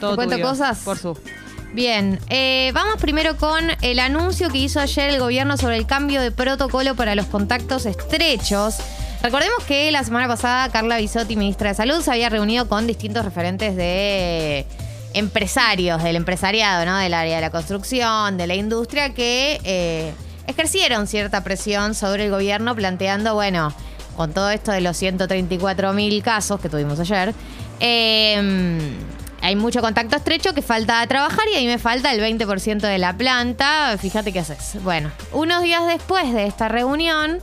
Todo ¿Te cuento tuyo. cosas? Por su. Bien, eh, vamos primero con el anuncio que hizo ayer el gobierno sobre el cambio de protocolo para los contactos estrechos. Recordemos que la semana pasada Carla Bisotti, ministra de Salud, se había reunido con distintos referentes de empresarios, del empresariado, ¿no? Del área de la construcción, de la industria, que eh, ejercieron cierta presión sobre el gobierno planteando, bueno, con todo esto de los 134 mil casos que tuvimos ayer, eh, hay mucho contacto estrecho que falta trabajar y ahí me falta el 20% de la planta. Fíjate qué haces. Bueno, unos días después de esta reunión,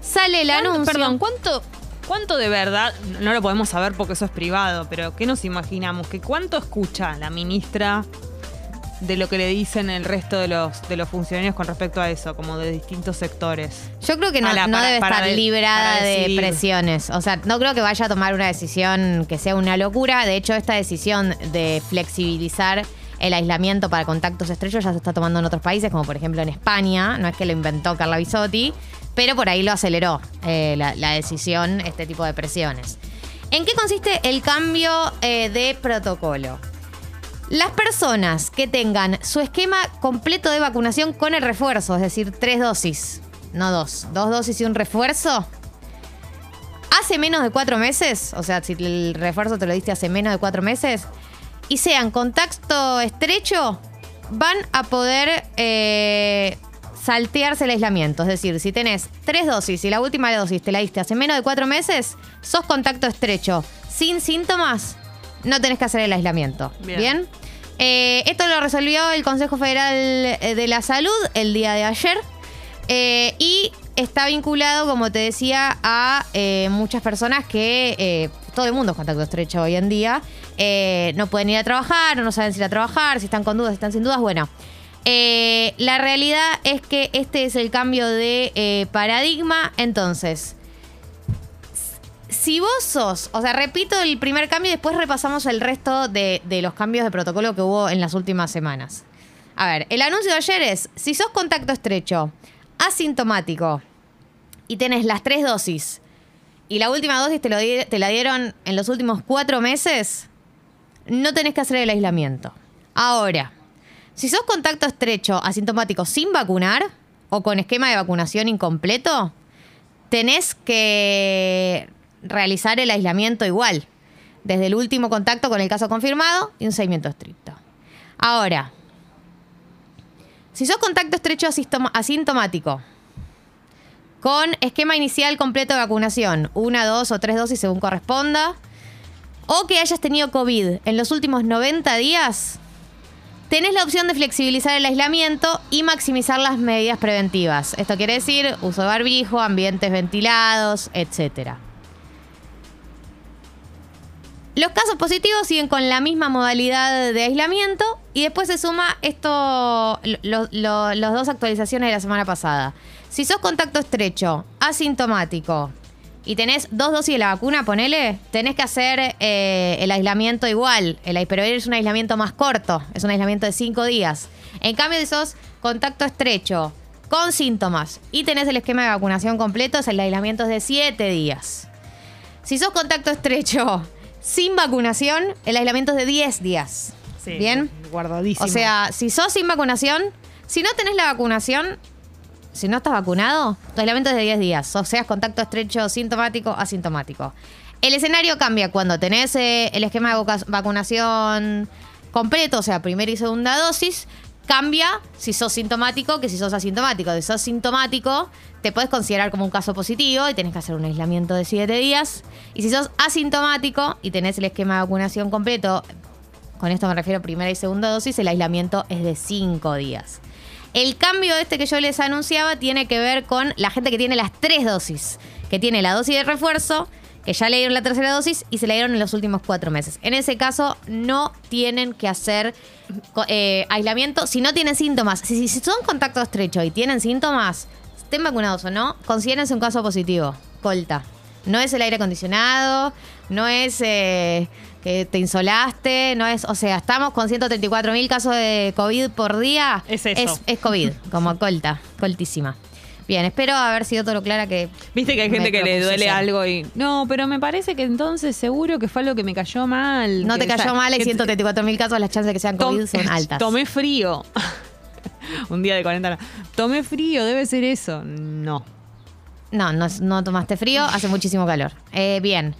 sale el ¿Cuánto- anuncio. Perdón, ¿cuánto, ¿cuánto de verdad? No lo podemos saber porque eso es privado, pero ¿qué nos imaginamos? ¿Que ¿Cuánto escucha la ministra de lo que le dicen el resto de los, de los funcionarios con respecto a eso, como de distintos sectores? Yo creo que no, no para- debe para estar de- librada de presiones. O sea, no creo que vaya a tomar una decisión que sea una locura. De hecho, esta decisión de flexibilizar el aislamiento para contactos estrechos ya se está tomando en otros países, como por ejemplo en España. No es que lo inventó Carla Bisotti, pero por ahí lo aceleró eh, la, la decisión, este tipo de presiones. ¿En qué consiste el cambio eh, de protocolo? Las personas que tengan su esquema completo de vacunación con el refuerzo, es decir, tres dosis, no dos, dos dosis y un refuerzo, hace menos de cuatro meses, o sea, si el refuerzo te lo diste hace menos de cuatro meses, y sean contacto estrecho, van a poder eh, saltearse el aislamiento. Es decir, si tenés tres dosis y la última dosis te la diste hace menos de cuatro meses, sos contacto estrecho sin síntomas, no tenés que hacer el aislamiento. Bien. ¿Bien? Eh, esto lo resolvió el Consejo Federal eh, de la Salud el día de ayer. Eh, y está vinculado, como te decía, a muchas personas que todo el mundo es contacto estrecho hoy en día. No pueden ir a trabajar, no saben si ir a trabajar, si están con dudas, si están sin dudas. Bueno, la realidad es que este es el cambio de paradigma. Entonces, si vos sos, o sea, repito el primer cambio y después repasamos el resto de, los cambios de protocolo que hubo en las últimas semanas. A ver, el anuncio de ayer es, si sos contacto estrecho, asintomático y tenés las tres dosis y la última dosis te la dieron en los últimos cuatro meses, no tenés que hacer el aislamiento. Ahora, si sos contacto estrecho, asintomático sin vacunar o con esquema de vacunación incompleto, tenés que realizar el aislamiento igual, desde el último contacto con el caso confirmado y un seguimiento estricto. Ahora, si sos contacto estrecho asintomático, con esquema inicial completo de vacunación, una, dos o tres dosis según corresponda, o que hayas tenido COVID en los últimos 90 días, tenés la opción de flexibilizar el aislamiento y maximizar las medidas preventivas. Esto quiere decir uso de barbijo, ambientes ventilados, etcétera. Los casos positivos siguen con la misma modalidad de aislamiento y después se suma esto, lo- lo- las dos actualizaciones de la semana pasada. Si sos contacto estrecho, asintomático y tenés dos dosis de la vacuna, ponele, tenés que hacer eh, el aislamiento igual, el, pero es un aislamiento más corto, es un aislamiento de cinco días. En cambio, si sos contacto estrecho, con síntomas y tenés el esquema de vacunación completo, el aislamiento es de siete días. Si sos contacto estrecho sin vacunación, el aislamiento es de 10 días. Sí, ¿Bien? Guardadísimo. O sea, si sos sin vacunación, si no tenés la vacunación, si no estás vacunado, tu aislamiento es de 10 días. O sea, contacto estrecho, sintomático, asintomático. El escenario cambia cuando tenés eh, el esquema de vacunación completo, o sea, primera y segunda dosis. Cambia si sos sintomático que si sos asintomático. Si sos sintomático, te puedes considerar como un caso positivo y tenés que hacer un aislamiento de 7 días. Y si sos asintomático y tenés el esquema de vacunación completo, con esto me refiero a primera y segunda dosis, el aislamiento es de 5 días. El cambio este que yo les anunciaba tiene que ver con la gente que tiene las tres dosis, que tiene la dosis de refuerzo, que ya le dieron la tercera dosis y se la dieron en los últimos cuatro meses. En ese caso, no tienen que hacer eh, aislamiento si no tienen síntomas. Si, si son contacto estrecho y tienen síntomas, estén vacunados o no, considérense un caso positivo. Colta. No es el aire acondicionado, no es eh, que te insolaste, no es, o sea, estamos con 134 mil casos de COVID por día. Es eso. Es, es COVID, como colta, coltísima. Bien, espero haber sido todo lo clara que. Viste que hay gente que le duele ser. algo y. No, pero me parece que entonces seguro que fue algo que me cayó mal. No que te cayó ya- mal, hay que- 134 mil casos, las chances de que sean COVID son altas. Tomé frío. Un día de 40 grados. Tomé frío, debe ser eso. No. No, no, no tomaste frío, hace muchísimo calor. Eh, bien.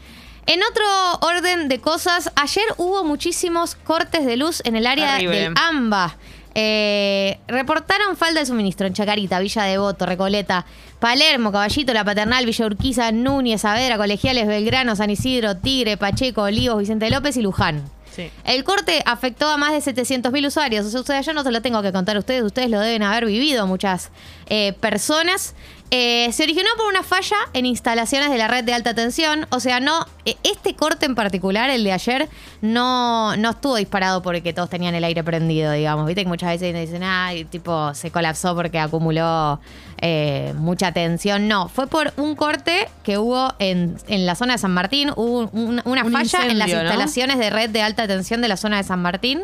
En otro orden de cosas, ayer hubo muchísimos cortes de luz en el área Terrible. del AMBA. Eh, reportaron falta de suministro en Chacarita, Villa Devoto, Recoleta, Palermo, Caballito, La Paternal, Villa Urquiza, Núñez, Saavedra, Colegiales, Belgrano, San Isidro, Tigre, Pacheco, Olivos, Vicente López y Luján. Sí. El corte afectó a más de 700.000 usuarios. O sea, yo no se lo tengo que contar a ustedes, ustedes lo deben haber vivido muchas eh, personas. Eh, se originó por una falla en instalaciones de la red de alta tensión. O sea, no, eh, este corte en particular, el de ayer, no, no estuvo disparado porque todos tenían el aire prendido, digamos. Viste que muchas veces dicen, ay, tipo, se colapsó porque acumuló eh, mucha tensión. No, fue por un corte que hubo en, en la zona de San Martín. Hubo un- una Un falla en las instalaciones de red de alta tensión de la zona de San Martín.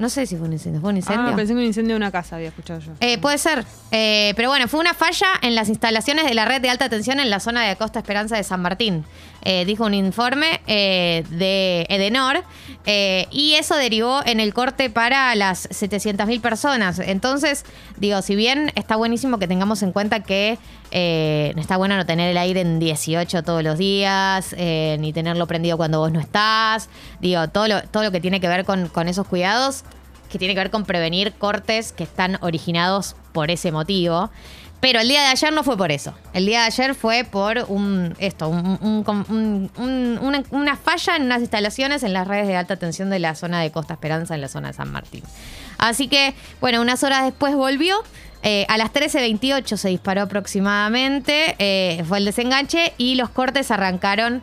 No sé si fue un incendio. ¿Fue un incendio? Ah, pensé que un incendio de una casa había escuchado yo. Eh, puede ser. Eh, pero bueno, fue una falla en las instalaciones de la red de alta tensión en la zona de Costa Esperanza de San Martín. Eh, dijo un informe eh, de Edenor. eh, y eso derivó en el corte para las 700.000 personas. Entonces, digo, si bien está buenísimo que tengamos en cuenta que está bueno no tener el aire en 18 todos los días, ni tenerlo prendido cuando vos no estás. Digo, todo lo, todo lo que tiene que ver con, con esos cuidados que tiene que ver con prevenir cortes que están originados por ese motivo. Pero el día de ayer no fue por eso. El día de ayer fue por un esto, un- un- un- un- una, una falla en unas instalaciones en las redes de alta tensión de la zona de Costa Esperanza, en la zona de San Martín. Así que, bueno, unas horas después volvió. Eh, a las 13.28 se disparó aproximadamente, eh, fue el desenganche y los cortes arrancaron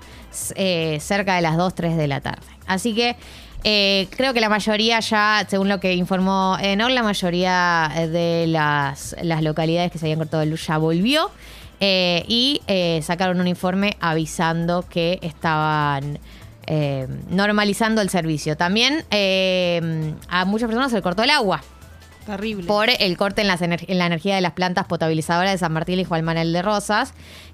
eh, cerca de las 2, 3 de la tarde. Así que eh, creo que la mayoría ya, según lo que informó Enor, la mayoría de las, las localidades que se habían cortado de luz ya volvió. eh, y eh, sacaron un informe avisando que estaban eh, normalizando el servicio. También eh, a muchas personas se le cortó el agua Terrible. por el corte en, las en la energía de las plantas potabilizadoras de San Martín y Juan Manuel de Rosas,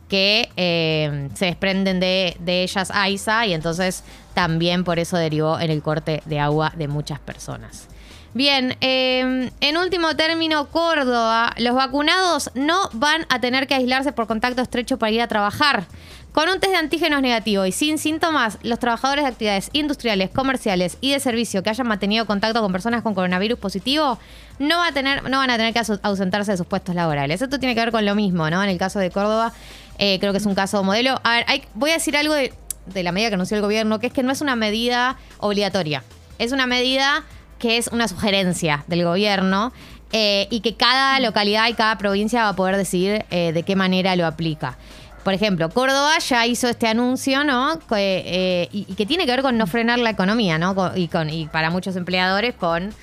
que eh, se desprenden de, de ellas AISA y entonces también por eso derivó en el corte de agua de muchas personas. Bien, eh, en último término, Córdoba, los vacunados no van a tener que aislarse por contacto estrecho para ir a trabajar. Con un test de antígenos negativo y sin síntomas, los trabajadores de actividades industriales, comerciales y de servicio que hayan mantenido contacto con personas con coronavirus positivo no, va a tener, no van a tener que ausentarse de sus puestos laborales. Esto tiene que ver con lo mismo, ¿no? En el caso de Córdoba, eh, creo que es un caso modelo. A ver, voy a decir algo de, de la medida que anunció el gobierno, que es que no es una medida obligatoria. Es una medida que es una sugerencia del gobierno eh, y que cada localidad y cada provincia va a poder decidir eh, de qué manera lo aplica. Por ejemplo, Córdoba ya hizo este anuncio, ¿no? Eh, y, que tiene que ver con no frenar la economía, ¿no? Y, con, y para muchos empleadores con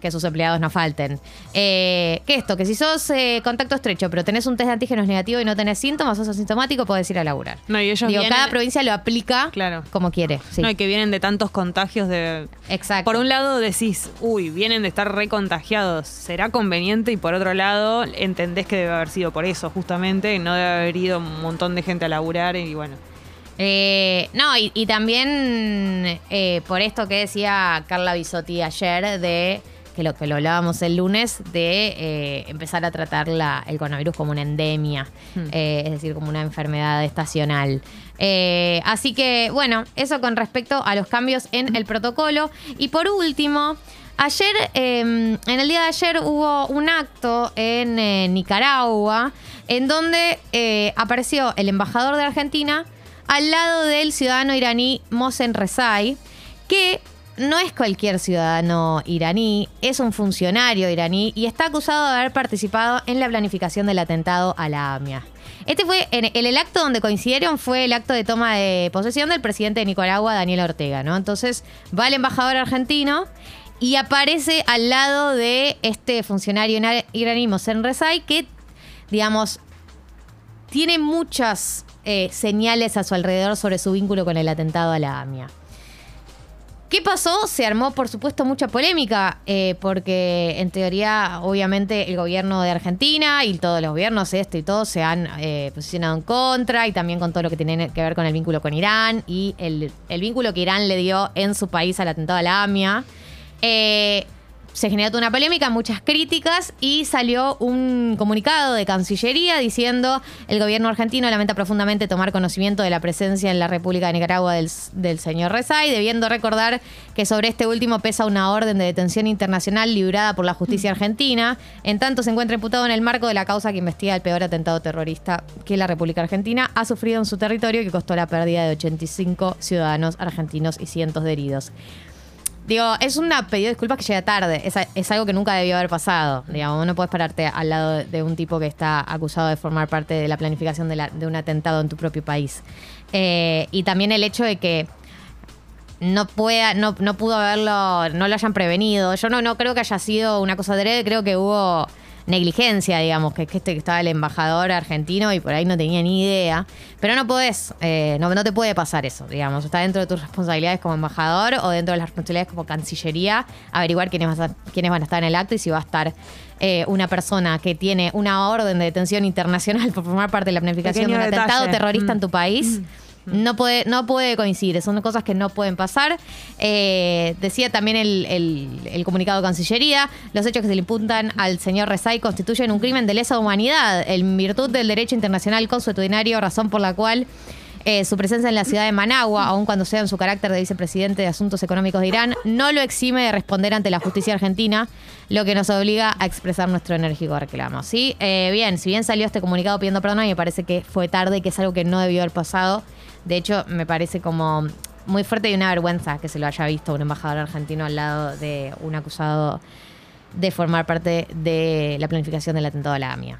que sus empleados no falten. Eh, que esto, que si sos eh, contacto estrecho, pero tenés un test de antígenos negativo y no tenés síntomas, sos asintomático, podés ir a laburar. No, y ellos Digo, vienen- cada provincia lo aplica Claro. como quiere. Sí. No, y que vienen de tantos contagios de. Exacto. Por un lado decís, uy, vienen de estar recontagiados, ¿será conveniente? Y por otro lado, entendés que debe haber sido por eso, justamente, y no debe haber ido un montón de gente a laburar y bueno. Eh, no, y, y también eh, por esto que decía Carla Bisotti ayer de que lo que lo hablábamos el lunes de eh, empezar a tratar la- el coronavirus como una endemia, Hmm. eh, es decir, como una enfermedad estacional. Eh, así que, bueno, eso con respecto a los cambios en el protocolo. Y por último, ayer, eh, en el día de ayer hubo un acto en Nicaragua en donde apareció el embajador de Argentina al lado del ciudadano iraní Mohsen Rezai, que no es cualquier ciudadano iraní, es un funcionario iraní y está acusado de haber participado en la planificación del atentado a la AMIA. Este fue, el, acto donde coincidieron fue el acto de toma de posesión del presidente de Nicaragua, Daniel Ortega, ¿no? Entonces va el embajador argentino y aparece al lado de este funcionario iraní, Mohsen Rezai, que, digamos, tiene muchas eh, señales a su alrededor sobre su vínculo con el atentado a la AMIA. ¿Qué pasó? Se armó, por supuesto, mucha polémica, eh, porque en teoría, obviamente, el gobierno de Argentina y todos los gobiernos, este y todo, se han eh, posicionado en contra y también con todo lo que tiene que ver con el vínculo con Irán y el, el vínculo que Irán le dio en su país al atentado a la AMIA. Eh, se generó toda una polémica, muchas críticas y salió un comunicado de Cancillería diciendo el gobierno argentino lamenta profundamente tomar conocimiento de la presencia en la República de Nicaragua del, señor Rezai, debiendo recordar que sobre este último pesa una orden de detención internacional librada por la justicia argentina, en tanto se encuentra imputado en el marco de la causa que investiga el peor atentado terrorista que la República Argentina ha sufrido en su territorio que costó la pérdida de 85 ciudadanos argentinos y cientos de heridos. Digo, es una pedido de disculpas que llega tarde. Es, es algo que nunca debió haber pasado. Digamos, no puedes pararte al lado de un tipo que está acusado de formar parte de la planificación de, la- de un atentado en tu propio país. Eh, y también el hecho de que no pueda, no, no pudo haberlo, no lo hayan prevenido. Yo no, no creo que haya sido una cosa adrede, creo que hubo negligencia, digamos, que, que este que estaba el embajador argentino y por ahí no tenía ni idea. Pero no podés, eh, no, no te puede pasar eso, digamos. Está dentro de tus responsabilidades como embajador o dentro de las responsabilidades como cancillería, averiguar quiénes, vas a- quiénes van a estar en el acto y si va a estar eh, una persona que tiene una orden de detención internacional por formar parte de la planificación Pequeño de un atentado terrorista Mm. en tu país. No puede, no puede coincidir, son cosas que no pueden pasar. Eh, decía también el, comunicado de Cancillería, los hechos que se le imputan al señor Rezai constituyen un crimen de lesa humanidad en virtud del derecho internacional consuetudinario, razón por la cual eh, su presencia en la ciudad de Managua, aun cuando sea en su carácter de vicepresidente de Asuntos Económicos de Irán, no lo exime de responder ante la justicia argentina, lo que nos obliga a expresar nuestro enérgico reclamo. ¿sí? Eh, bien, si bien salió este comunicado pidiendo perdón, me parece que fue tarde y que es algo que no debió haber pasado. De hecho, me parece como muy fuerte y una vergüenza que se lo haya visto un embajador argentino al lado de un acusado de formar parte de la planificación del atentado a la AMIA.